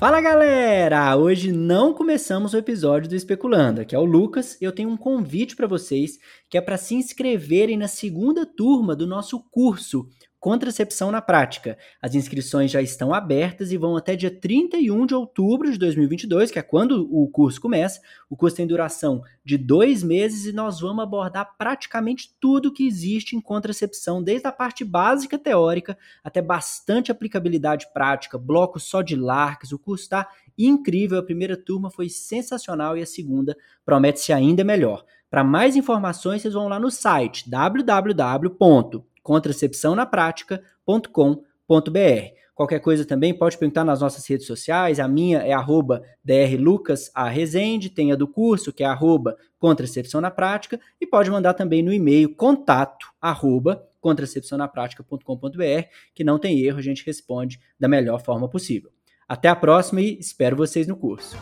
Fala galera! Hoje não começamos o episódio do Especulando. Aqui é o Lucas eu tenho um convite para vocês que é para se inscreverem na segunda turma do nosso curso Contracepção na Prática. As inscrições já estão abertas e vão até dia 31 de outubro de 2022, que é quando o curso começa. O curso tem duração de dois meses e nós vamos abordar praticamente tudo que existe em contracepção, desde a parte básica teórica até bastante aplicabilidade prática, bloco só de LARCs. O curso está incrível, a primeira turma foi sensacional e a segunda promete ser ainda melhor. Para mais informações, vocês vão lá no site www contracepçãonaprática.com.br. Qualquer coisa também pode perguntar nas nossas redes sociais. A minha é arroba drlucasarezende, tem a do curso, que é arroba contracepção na prática, e pode mandar também no e-mail contato arroba contracepçãonaprática.com.br, que não tem erro, a gente responde da melhor forma possível. Até a próxima e espero vocês no curso.